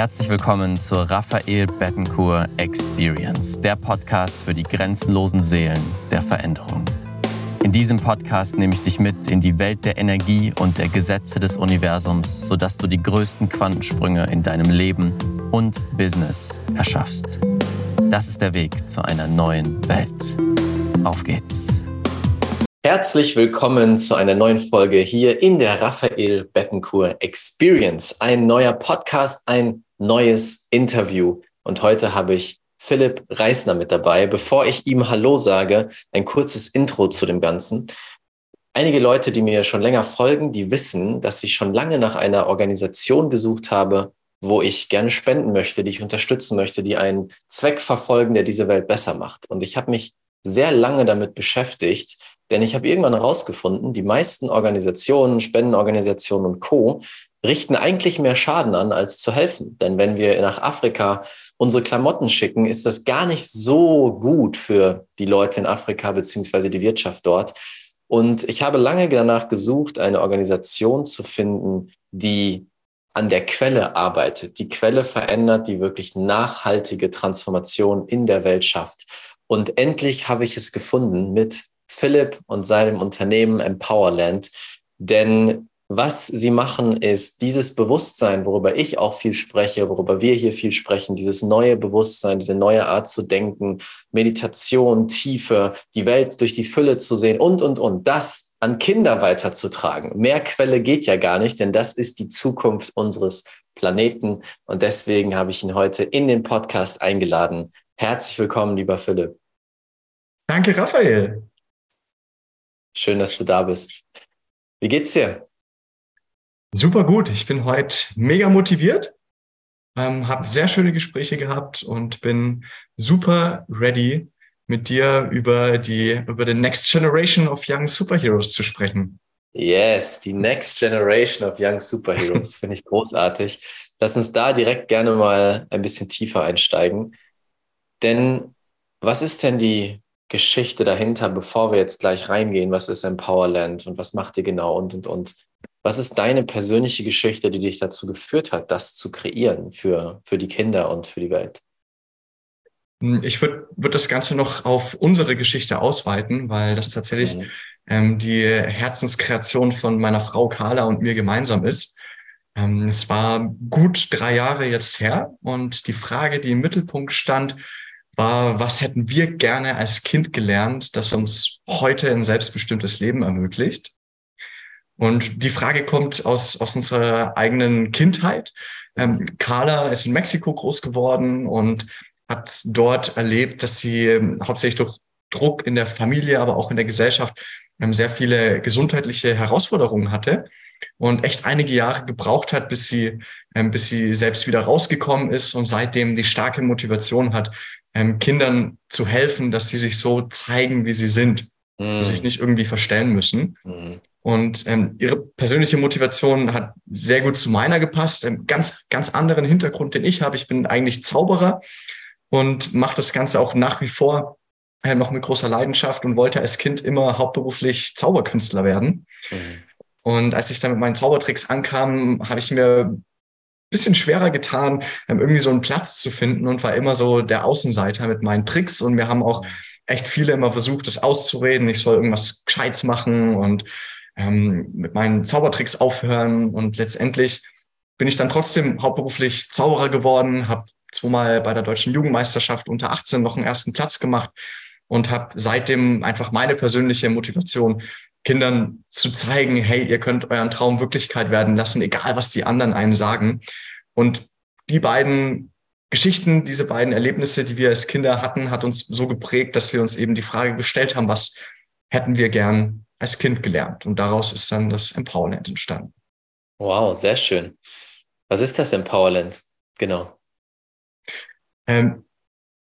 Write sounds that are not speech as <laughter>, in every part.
Herzlich willkommen zur Raphael Bettencourt Experience, der Podcast für die grenzenlosen Seelen der Veränderung. In diesem Podcast nehme ich dich mit in die Welt der Energie und der Gesetze des Universums, sodass du die größten Quantensprünge in deinem Leben und Business erschaffst. Das ist der Weg zu einer neuen Welt. Auf geht's! Herzlich willkommen zu einer neuen Folge hier in der Raphael Bettencourt Experience. Ein neuer Podcast, ein neues Interview. Und heute habe ich Philipp Reisner mit dabei. Bevor ich ihm Hallo sage, ein kurzes Intro zu dem Ganzen. Einige Leute, die mir schon länger folgen, die wissen, dass ich schon lange nach einer Organisation gesucht habe, wo ich gerne spenden möchte, die ich unterstützen möchte, die einen Zweck verfolgen, der diese Welt besser macht. Und ich habe mich sehr lange damit beschäftigt, denn ich habe irgendwann herausgefunden, die meisten Organisationen, Spendenorganisationen und Co. richten eigentlich mehr Schaden an, als zu helfen. Denn wenn wir nach Afrika unsere Klamotten schicken, ist das gar nicht so gut für die Leute in Afrika beziehungsweise die Wirtschaft dort. Und ich habe lange danach gesucht, eine Organisation zu finden, die an der Quelle arbeitet, die Quelle verändert, die wirklich nachhaltige Transformation in der Welt schafft. Und endlich habe ich es gefunden mit Philipp und seinem Unternehmen Empowerland. Denn was sie machen, ist dieses Bewusstsein, worüber ich auch viel spreche, worüber wir hier viel sprechen, dieses neue Bewusstsein, diese neue Art zu denken, Meditation, Tiefe, die Welt durch die Fülle zu sehen und, und, und, das an Kinder weiterzutragen. Mehr Quelle geht ja gar nicht, denn das ist die Zukunft unseres Planeten. Und deswegen habe ich ihn heute in den Podcast eingeladen. Herzlich willkommen, lieber Philipp. Danke, Raphael. Schön, dass du da bist. Wie geht's dir? Super gut. Ich bin heute mega motiviert, ähm, habe sehr schöne Gespräche gehabt und bin super ready, mit dir über die über the next generation of young superheroes zu sprechen. Yes, die next generation of young superheroes <laughs> finde ich großartig. Lass uns da direkt gerne mal ein bisschen tiefer einsteigen. Denn was ist denn die Geschichte dahinter, bevor wir jetzt gleich reingehen, was ist Empowerland und was macht ihr genau und, und, und. Was ist deine persönliche Geschichte, die dich dazu geführt hat, das zu kreieren für, für die Kinder und für die Welt? Hm, ich würde würd das Ganze noch auf unsere Geschichte ausweiten, weil das tatsächlich mhm. ähm, die Herzenskreation von meiner Frau Carla und mir gemeinsam ist. Ähm, es war gut drei Jahre jetzt her und die Frage, die im Mittelpunkt stand, war, was hätten wir gerne als Kind gelernt, das uns heute ein selbstbestimmtes Leben ermöglicht? Und die Frage kommt aus, aus unserer eigenen Kindheit. Ähm, Carla ist in Mexiko groß geworden und hat dort erlebt, dass sie ähm, hauptsächlich durch Druck in der Familie, aber auch in der Gesellschaft ähm, sehr viele gesundheitliche Herausforderungen hatte und echt einige Jahre gebraucht hat, bis sie, ähm, bis sie selbst wieder rausgekommen ist und seitdem die starke Motivation hat, Kindern zu helfen, dass sie sich so zeigen, wie sie sind, mhm. sich nicht irgendwie verstellen müssen. Mhm. Und ähm, ihre persönliche Motivation hat sehr gut zu meiner gepasst. Ähm, ganz, ganz anderen Hintergrund, den ich habe. Ich bin eigentlich Zauberer und mache das Ganze auch nach wie vor äh, noch mit großer Leidenschaft und wollte als Kind immer hauptberuflich Zauberkünstler werden. Mhm. Und als ich dann mit meinen Zaubertricks ankam, habe ich mir bisschen schwerer getan, ähm, irgendwie so einen Platz zu finden und war immer so der Außenseiter mit meinen Tricks. Und wir haben auch echt viele immer versucht, das auszureden. Ich soll irgendwas Gescheites machen und ähm, mit meinen Zaubertricks aufhören. Und letztendlich bin ich dann trotzdem hauptberuflich Zauberer geworden, habe zweimal bei der deutschen Jugendmeisterschaft unter 18 noch einen ersten Platz gemacht und habe seitdem einfach meine persönliche Motivation Kindern zu zeigen, hey, ihr könnt euren Traum Wirklichkeit werden lassen, egal was die anderen einem sagen. Und die beiden Geschichten, diese beiden Erlebnisse, die wir als Kinder hatten, hat uns so geprägt, dass wir uns eben die Frage gestellt haben, was hätten wir gern als Kind gelernt? Und daraus ist dann das Empowerland entstanden. Wow, sehr schön. Was ist das Empowerland? Genau. Ähm,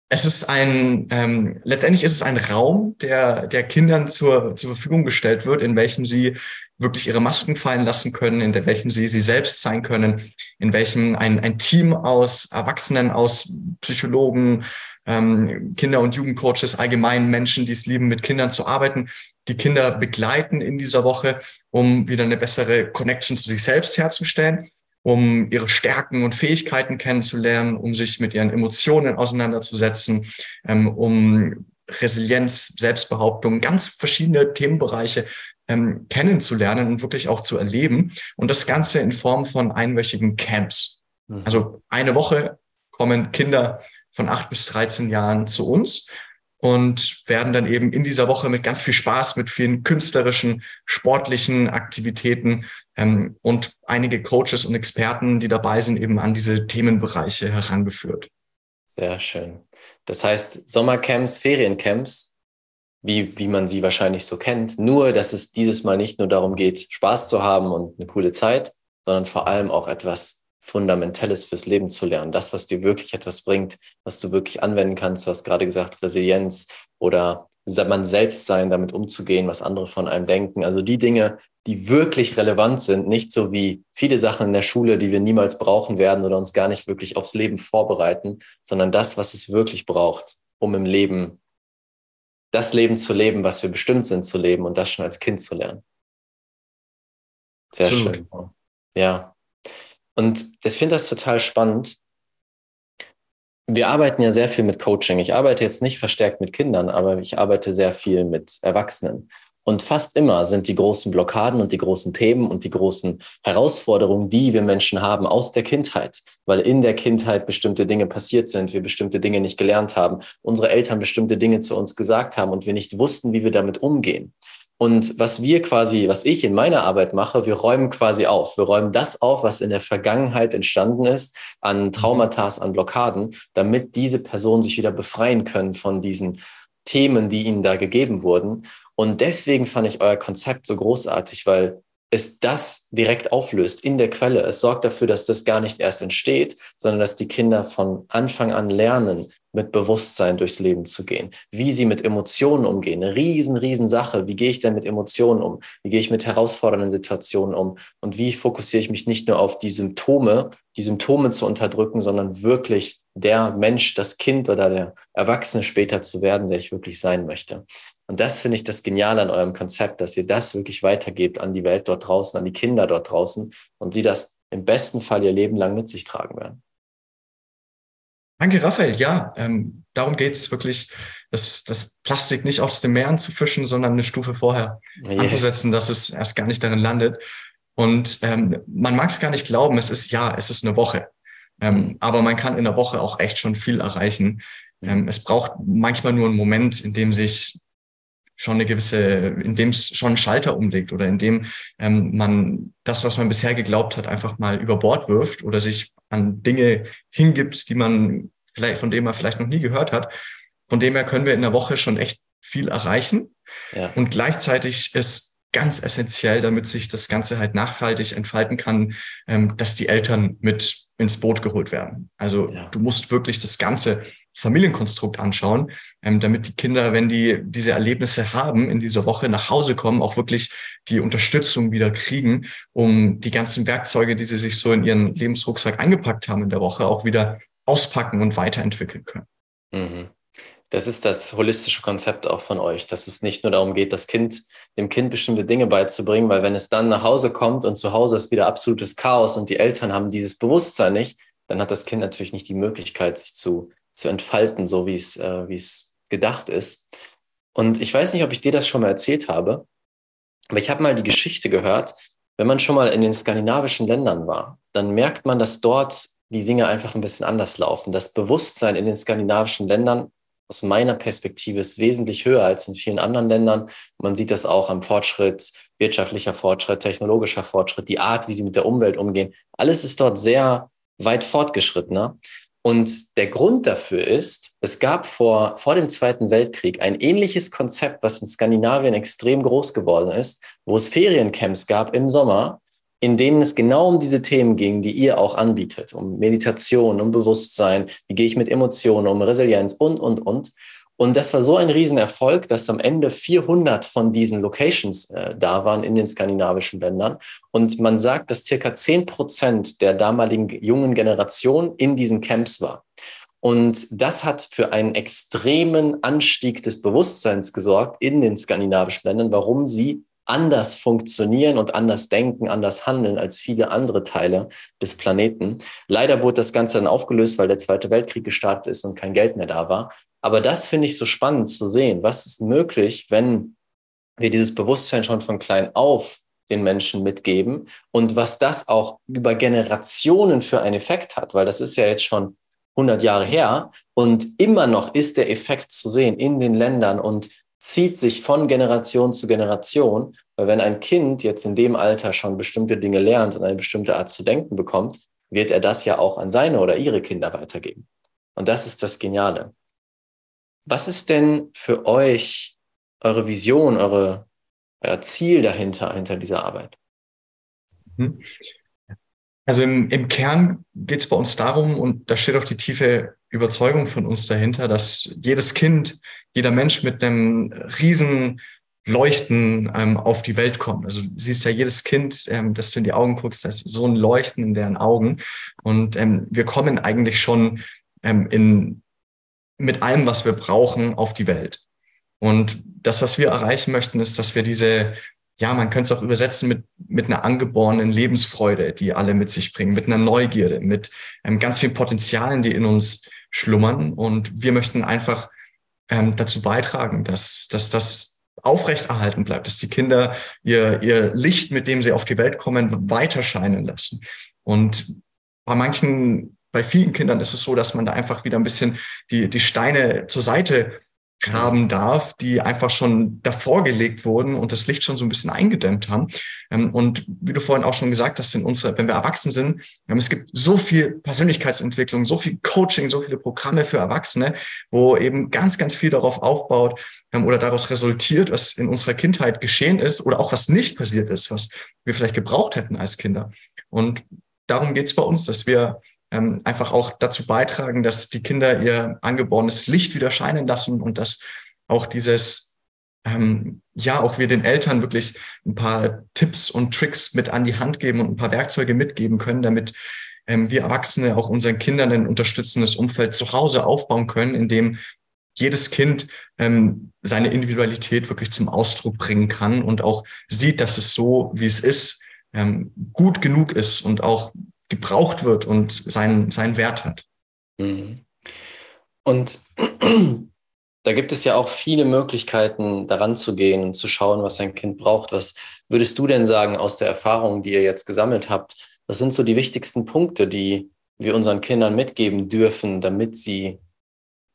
es ist ein, ähm, letztendlich ist es ein Raum, der, der Kindern zur, zur Verfügung gestellt wird, in welchem sie wirklich ihre Masken fallen lassen können, in welchem sie sie selbst sein können, in welchem ein, ein Team aus Erwachsenen, aus Psychologen, ähm, Kinder- und Jugendcoaches, allgemein Menschen, die es lieben, mit Kindern zu arbeiten, die Kinder begleiten in dieser Woche, um wieder eine bessere Connection zu sich selbst herzustellen um ihre Stärken und Fähigkeiten kennenzulernen, um sich mit ihren Emotionen auseinanderzusetzen, ähm, um Resilienz, Selbstbehauptung, ganz verschiedene Themenbereiche ähm, kennenzulernen und wirklich auch zu erleben. Und das Ganze in Form von einwöchigen Camps. Mhm. Also eine Woche kommen Kinder von acht bis 13 Jahren zu uns und werden dann eben in dieser Woche mit ganz viel Spaß, mit vielen künstlerischen, sportlichen Aktivitäten ähm, und einige Coaches und Experten, die dabei sind, eben an diese Themenbereiche herangeführt. Sehr schön. Das heißt, Sommercamps, Feriencamps, wie, wie man sie wahrscheinlich so kennt, nur dass es dieses Mal nicht nur darum geht, Spaß zu haben und eine coole Zeit, sondern vor allem auch etwas Fundamentelles fürs Leben zu lernen. Das, was dir wirklich etwas bringt, was du wirklich anwenden kannst. Du hast gerade gesagt, Resilienz oder man selbst sein, damit umzugehen, was andere von einem denken. Also die Dinge, die wirklich relevant sind, nicht so wie viele Sachen in der Schule, die wir niemals brauchen werden oder uns gar nicht wirklich aufs Leben vorbereiten, sondern das, was es wirklich braucht, um im Leben das Leben zu leben, was wir bestimmt sind zu leben und das schon als Kind zu lernen. Sehr Absolut. schön. Ja. Und ich finde das total spannend. Wir arbeiten ja sehr viel mit Coaching. Ich arbeite jetzt nicht verstärkt mit Kindern, aber ich arbeite sehr viel mit Erwachsenen. Und fast immer sind die großen Blockaden und die großen Themen und die großen Herausforderungen, die wir Menschen haben, aus der Kindheit, weil in der Kindheit bestimmte Dinge passiert sind, wir bestimmte Dinge nicht gelernt haben, unsere Eltern bestimmte Dinge zu uns gesagt haben und wir nicht wussten, wie wir damit umgehen. Und was wir quasi, was ich in meiner Arbeit mache, wir räumen quasi auf. Wir räumen das auf, was in der Vergangenheit entstanden ist, an. Traumata, an Blockaden, damit diese Personen sich wieder befreien können von diesen Themen, die ihnen da gegeben wurden. Und deswegen fand ich euer Konzept so großartig, weil es das direkt auflöst in der Quelle. Es sorgt dafür, dass das gar nicht erst entsteht, sondern dass die Kinder von Anfang an lernen, mit Bewusstsein durchs Leben zu gehen, wie sie mit Emotionen umgehen. Eine riesen, riesen Sache. Wie gehe ich denn mit Emotionen um? Wie gehe ich mit herausfordernden Situationen um? Und wie fokussiere ich mich nicht nur auf die Symptome, die Symptome zu unterdrücken, sondern wirklich der Mensch, das Kind oder der Erwachsene später zu werden, der ich wirklich sein möchte. Und das finde ich das Geniale an eurem Konzept, dass ihr das wirklich weitergebt an die Welt dort draußen, an die Kinder dort draußen und sie das im besten Fall ihr Leben lang mit sich tragen werden. Danke, Raphael. Ja, ähm, darum geht es wirklich, das, das Plastik nicht aus dem Meeren zu fischen, sondern eine Stufe vorher yes. anzusetzen, dass es erst gar nicht darin landet. Und ähm, man mag es gar nicht glauben, es ist ja, es ist eine Woche. Ähm, mhm. Aber man kann in der Woche auch echt schon viel erreichen. Mhm. Ähm, es braucht manchmal nur einen Moment, in dem sich schon eine gewisse, in dem es schon einen Schalter umlegt oder in dem ähm, man das, was man bisher geglaubt hat, einfach mal über Bord wirft oder sich an Dinge hingibt, die man vielleicht, von denen man vielleicht noch nie gehört hat. Von dem her können wir in der Woche schon echt viel erreichen. Ja. Und gleichzeitig ist ganz essentiell, damit sich das Ganze halt nachhaltig entfalten kann, ähm, dass die Eltern mit ins Boot geholt werden. Also ja. du musst wirklich das ganze Familienkonstrukt anschauen, ähm, damit die Kinder, wenn die diese Erlebnisse haben, in dieser Woche nach Hause kommen, auch wirklich die Unterstützung wieder kriegen, um die ganzen Werkzeuge, die sie sich so in ihren Lebensrucksack eingepackt haben in der Woche, auch wieder auspacken und weiterentwickeln können. Mhm. Das ist das holistische Konzept auch von euch, dass es nicht nur darum geht, das Kind, dem Kind bestimmte Dinge beizubringen, weil wenn es dann nach Hause kommt und zu Hause ist wieder absolutes Chaos und die Eltern haben dieses Bewusstsein nicht, dann hat das Kind natürlich nicht die Möglichkeit, sich zu zu entfalten, so wie es, äh, wie es gedacht ist. Und ich weiß nicht, ob ich dir das schon mal erzählt habe, aber ich habe mal die Geschichte gehört, wenn man schon mal in den skandinavischen Ländern war, dann merkt man, dass dort die Dinge einfach ein bisschen anders laufen. Das Bewusstsein in den skandinavischen Ländern aus meiner Perspektive ist wesentlich höher als in vielen anderen Ländern. Man sieht das auch am Fortschritt, wirtschaftlicher Fortschritt, technologischer Fortschritt, die Art, wie sie mit der Umwelt umgehen. Alles ist dort sehr weit fortgeschrittener. Und der Grund dafür ist, es gab vor, vor dem Zweiten Weltkrieg ein ähnliches Konzept, was in Skandinavien extrem groß geworden ist, wo es Feriencamps gab im Sommer, in denen es genau um diese Themen ging, die ihr auch anbietet, um Meditation, um Bewusstsein, wie gehe ich mit Emotionen, um Resilienz und, und, und. Und das war so ein Riesenerfolg, dass am Ende 400 von diesen Locations äh, da waren in den skandinavischen Ländern. Und man sagt, dass circa 10 Prozent der damaligen jungen Generation in diesen Camps war. Und das hat für einen extremen Anstieg des Bewusstseins gesorgt in den skandinavischen Ländern, warum sie anders funktionieren und anders denken, anders handeln als viele andere Teile des Planeten. Leider wurde das Ganze dann aufgelöst, weil der Zweite Weltkrieg gestartet ist und kein Geld mehr da war. Aber das finde ich so spannend zu sehen. Was ist möglich, wenn wir dieses Bewusstsein schon von klein auf den Menschen mitgeben und was das auch über Generationen für einen Effekt hat, weil das ist ja jetzt schon 100 Jahre her und immer noch ist der Effekt zu sehen in den Ländern und zieht sich von Generation zu Generation, weil wenn ein Kind jetzt in dem Alter schon bestimmte Dinge lernt und eine bestimmte Art zu denken bekommt, wird er das ja auch an seine oder ihre Kinder weitergeben. Und das ist das Geniale. Was ist denn für euch eure Vision, eure, euer Ziel dahinter, hinter dieser Arbeit? Mhm. Also im, im Kern geht es bei uns darum, und da steht auch die tiefe Überzeugung von uns dahinter, dass jedes Kind, jeder Mensch mit einem riesen Leuchten ähm, auf die Welt kommt. Also du siehst ja jedes Kind, ähm, das du in die Augen guckst, das ist so ein Leuchten in deren Augen. Und ähm, wir kommen eigentlich schon ähm, in, mit allem, was wir brauchen, auf die Welt. Und das, was wir erreichen möchten, ist, dass wir diese ja, man könnte es auch übersetzen mit, mit einer angeborenen Lebensfreude, die alle mit sich bringen, mit einer Neugierde, mit ähm, ganz vielen Potenzialen, die in uns schlummern. Und wir möchten einfach ähm, dazu beitragen, dass, dass das aufrechterhalten bleibt, dass die Kinder ihr, ihr Licht, mit dem sie auf die Welt kommen, weiter scheinen lassen. Und bei manchen, bei vielen Kindern ist es so, dass man da einfach wieder ein bisschen die, die Steine zur Seite haben darf, die einfach schon davor gelegt wurden und das Licht schon so ein bisschen eingedämmt haben. Ähm, und wie du vorhin auch schon gesagt hast, in unserer, wenn wir erwachsen sind, es gibt so viel Persönlichkeitsentwicklung, so viel Coaching, so viele Programme für Erwachsene, wo eben ganz, ganz viel darauf aufbaut ähm, oder daraus resultiert, was in unserer Kindheit geschehen ist oder auch was nicht passiert ist, was wir vielleicht gebraucht hätten als Kinder. Und darum geht es bei uns, dass wir ähm, einfach auch dazu beitragen, dass die Kinder ihr angeborenes Licht wieder scheinen lassen und dass auch dieses, ähm, ja, auch wir den Eltern wirklich ein paar Tipps und Tricks mit an die Hand geben und ein paar Werkzeuge mitgeben können, damit ähm, wir Erwachsene auch unseren Kindern ein unterstützendes Umfeld zu Hause aufbauen können, in dem jedes Kind ähm, seine Individualität wirklich zum Ausdruck bringen kann und auch sieht, dass es so, wie es ist, ähm, gut genug ist und auch gebraucht wird und seinen, seinen Wert hat. Mhm. Und <clears throat> da gibt es ja auch viele Möglichkeiten, daran zu gehen und zu schauen, was ein Kind braucht. Was würdest du denn sagen aus der Erfahrung, die ihr jetzt gesammelt habt? Was sind so die wichtigsten Punkte, die wir unseren Kindern mitgeben dürfen, damit sie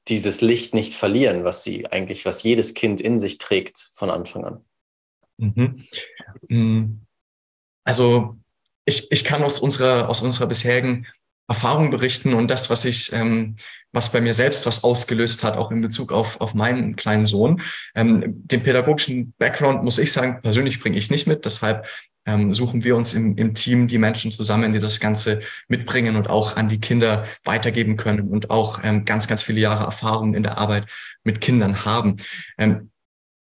dieses Licht nicht verlieren, was sie eigentlich, was jedes Kind in sich trägt von Anfang an? Mhm. Mm. Also ich, ich kann aus unserer, aus unserer bisherigen Erfahrung berichten und das, was ich, ähm, was bei mir selbst was ausgelöst hat, auch in Bezug auf, auf meinen kleinen Sohn. Ähm, den pädagogischen Background, muss ich sagen, persönlich bringe ich nicht mit. Deshalb ähm, suchen wir uns im, im Team die Menschen zusammen, die das Ganze mitbringen und auch an die Kinder weitergeben können und auch ähm, ganz, ganz viele Jahre Erfahrung in der Arbeit mit Kindern haben. Ähm,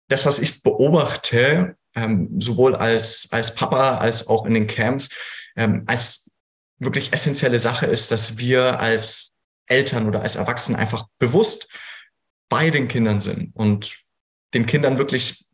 das, was ich beobachte, ähm, sowohl als, als Papa als auch in den Camps, ähm, als wirklich essentielle Sache ist, dass wir als Eltern oder als Erwachsene einfach bewusst bei den Kindern sind und den Kindern wirklich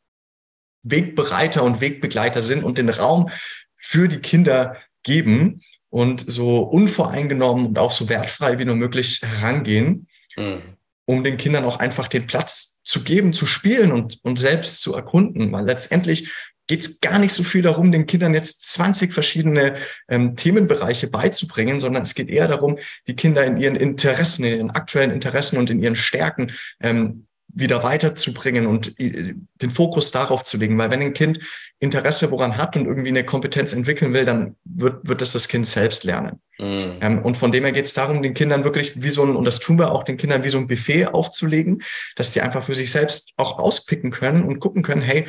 Wegbereiter und Wegbegleiter sind und den Raum für die Kinder geben und so unvoreingenommen und auch so wertfrei wie nur möglich herangehen, mhm. um den Kindern auch einfach den Platz zu geben, zu spielen und, und selbst zu erkunden. Weil letztendlich geht es gar nicht so viel darum, den Kindern jetzt 20 verschiedene ähm, Themenbereiche beizubringen, sondern es geht eher darum, die Kinder in ihren Interessen, in ihren aktuellen Interessen und in ihren Stärken ähm, wieder weiterzubringen und äh, den Fokus darauf zu legen. Weil wenn ein Kind Interesse woran hat und irgendwie eine Kompetenz entwickeln will, dann wird, wird das das Kind selbst lernen. Mhm. Ähm, und von dem her geht es darum, den Kindern wirklich wie so ein, und das tun wir auch den Kindern wie so ein Buffet aufzulegen, dass die einfach für sich selbst auch auspicken können und gucken können, hey,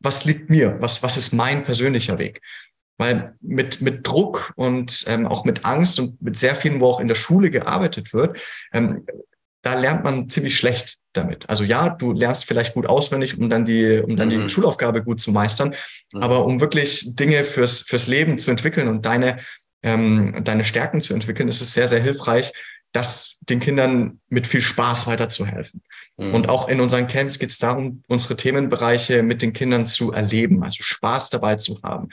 was liegt mir? Was, was ist mein persönlicher Weg? Weil mit, mit Druck und ähm, auch mit Angst und mit sehr vielen, wo auch in der Schule gearbeitet wird, ähm, da lernt man ziemlich schlecht damit. Also ja, du lernst vielleicht gut auswendig, um dann die, um dann mhm. die Schulaufgabe gut zu meistern. Mhm. Aber um wirklich Dinge fürs, fürs Leben zu entwickeln und deine, ähm, deine Stärken zu entwickeln, ist es sehr, sehr hilfreich, das den Kindern mit viel Spaß weiterzuhelfen. Mhm. Und auch in unseren Camps geht es darum, unsere Themenbereiche mit den Kindern zu erleben, also Spaß dabei zu haben.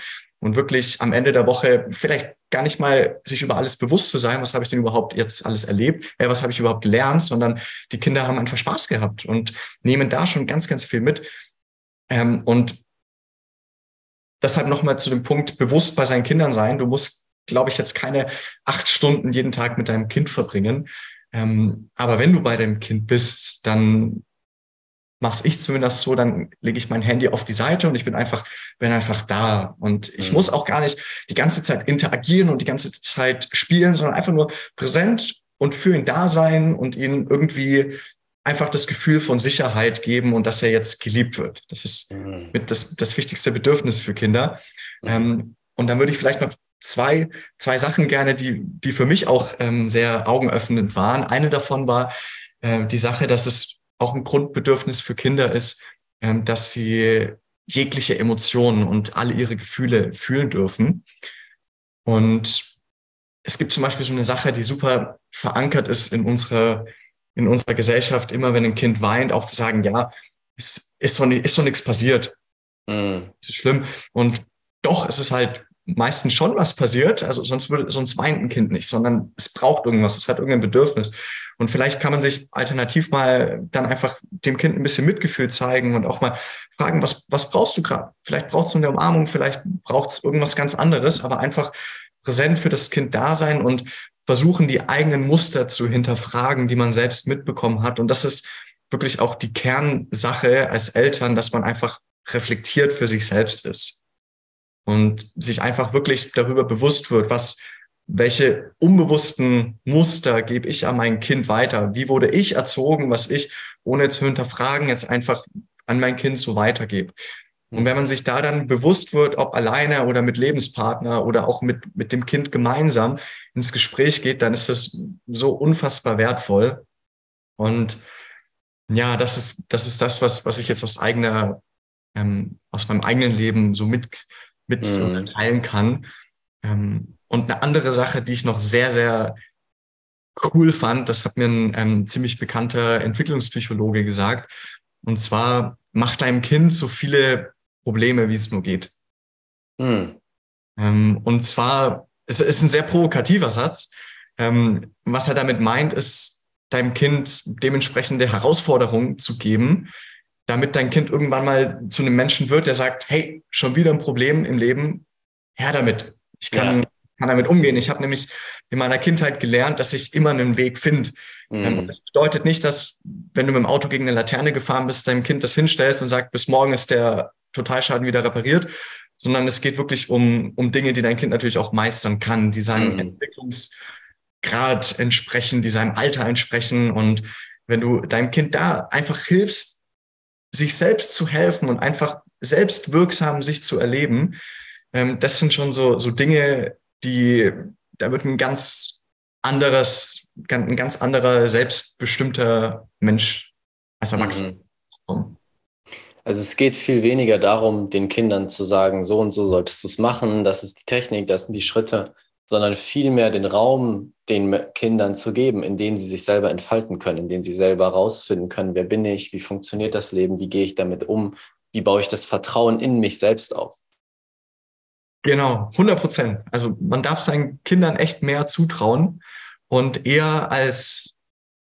Und wirklich am Ende der Woche vielleicht gar nicht mal sich über alles bewusst zu sein, was habe ich denn überhaupt jetzt alles erlebt, äh, was habe ich überhaupt gelernt, sondern die Kinder haben einfach Spaß gehabt und nehmen da schon ganz, ganz viel mit. Ähm, und deshalb nochmal zu dem Punkt, bewusst bei seinen Kindern sein. Du musst, glaube ich, jetzt keine acht Stunden jeden Tag mit deinem Kind verbringen. Ähm, aber wenn du bei deinem Kind bist, dann mache ich zumindest so, dann lege ich mein Handy auf die Seite und ich bin einfach, bin einfach da. Und ich mhm. muss auch gar nicht die ganze Zeit interagieren und die ganze Zeit spielen, sondern einfach nur präsent und für ihn da sein und ihn irgendwie einfach das Gefühl von Sicherheit geben und dass er jetzt geliebt wird. Das ist mhm. mit das, das wichtigste Bedürfnis für Kinder. Mhm. Ähm, und dann würde ich vielleicht noch zwei, zwei Sachen gerne, die, die für mich auch ähm, sehr augenöffnend waren. Eine davon war äh, die Sache, dass es auch ein Grundbedürfnis für Kinder ist, ähm, dass sie jegliche Emotionen und alle ihre Gefühle fühlen dürfen. Und es gibt zum Beispiel so eine Sache, die super verankert ist in unserer in unserer Gesellschaft immer, wenn ein Kind weint, auch zu sagen, ja, es ist so, ist so nichts passiert. Mhm. Das ist schlimm. Und doch, es ist halt meistens schon was passiert. Also sonst würde, sonst weint ein Kind nicht, sondern es braucht irgendwas, es hat irgendein Bedürfnis. Und vielleicht kann man sich alternativ mal dann einfach dem Kind ein bisschen Mitgefühl zeigen und auch mal fragen, was, was brauchst du gerade? Vielleicht brauchst du eine Umarmung, vielleicht braucht es irgendwas ganz anderes, aber einfach präsent für das Kind da sein und versuchen, die eigenen Muster zu hinterfragen, die man selbst mitbekommen hat. Und das ist wirklich auch die Kernsache als Eltern, dass man einfach reflektiert für sich selbst ist und sich einfach wirklich darüber bewusst wird, was, welche unbewussten Muster gebe ich an mein Kind weiter? Wie wurde ich erzogen, was ich, ohne zu hinterfragen, jetzt einfach an mein Kind so weitergebe? Und wenn man sich da dann bewusst wird, ob alleine oder mit Lebenspartner oder auch mit, mit dem Kind gemeinsam ins Gespräch geht, dann ist das so unfassbar wertvoll. Und ja, das ist, das ist das, was, was ich jetzt aus eigener, ähm, aus meinem eigenen Leben so mit, mit mhm. teilen kann. Ähm, und eine andere Sache, die ich noch sehr, sehr cool fand, das hat mir ein ähm, ziemlich bekannter Entwicklungspsychologe gesagt. Und zwar, mach deinem Kind so viele Probleme, wie es nur geht. Mhm. Ähm, und zwar, es ist ein sehr provokativer Satz. Ähm, was er damit meint, ist, deinem Kind dementsprechende Herausforderungen zu geben, damit dein Kind irgendwann mal zu einem Menschen wird, der sagt, hey, schon wieder ein Problem im Leben, her damit. Ich kann, ja. kann damit umgehen. Ich habe nämlich in meiner Kindheit gelernt, dass ich immer einen Weg finde. Mhm. Das bedeutet nicht, dass, wenn du mit dem Auto gegen eine Laterne gefahren bist, deinem Kind das hinstellst und sagst, bis morgen ist der Totalschaden wieder repariert, sondern es geht wirklich um, um Dinge, die dein Kind natürlich auch meistern kann, die seinem mhm. Entwicklungsgrad entsprechen, die seinem Alter entsprechen. Und wenn du deinem Kind da einfach hilfst, sich selbst zu helfen und einfach selbstwirksam sich zu erleben, ähm, das sind schon so, so Dinge, die, da wird ein ganz anderes, ein ganz anderer, selbstbestimmter Mensch als Erwachsener mhm. Also es geht viel weniger darum, den Kindern zu sagen, so und so solltest du es machen, das ist die Technik, das sind die Schritte, sondern vielmehr den Raum den Kindern zu geben, in dem sie sich selber entfalten können, in dem sie selber herausfinden können, wer bin ich, wie funktioniert das Leben, wie gehe ich damit um, wie baue ich das Vertrauen in mich selbst auf. Genau, 100 Prozent. Also man darf seinen Kindern echt mehr zutrauen und eher als,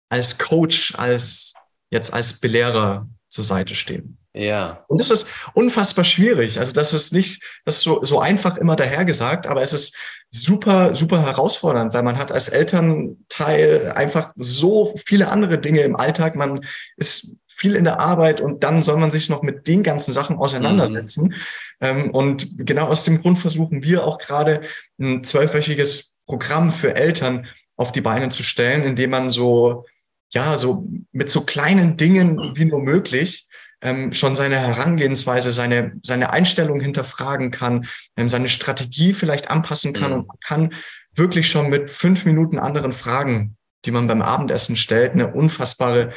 als Coach, als jetzt als Belehrer zur Seite stehen. Ja. Und das ist unfassbar schwierig. Also das ist nicht, das ist so, so einfach immer dahergesagt, aber es ist super, super herausfordernd, weil man hat als Elternteil einfach so viele andere Dinge im Alltag. Man ist viel in der Arbeit und dann soll man sich noch mit den ganzen Sachen auseinandersetzen. Mhm. Ähm, und genau aus dem Grund versuchen wir auch gerade ein zwölfwöchiges Programm für Eltern auf die Beine zu stellen, indem man so, ja, so mit so kleinen Dingen wie nur möglich ähm, schon seine Herangehensweise, seine, seine Einstellung hinterfragen kann, ähm, seine Strategie vielleicht anpassen kann mhm. und man kann wirklich schon mit fünf Minuten anderen Fragen, die man beim Abendessen stellt, eine unfassbare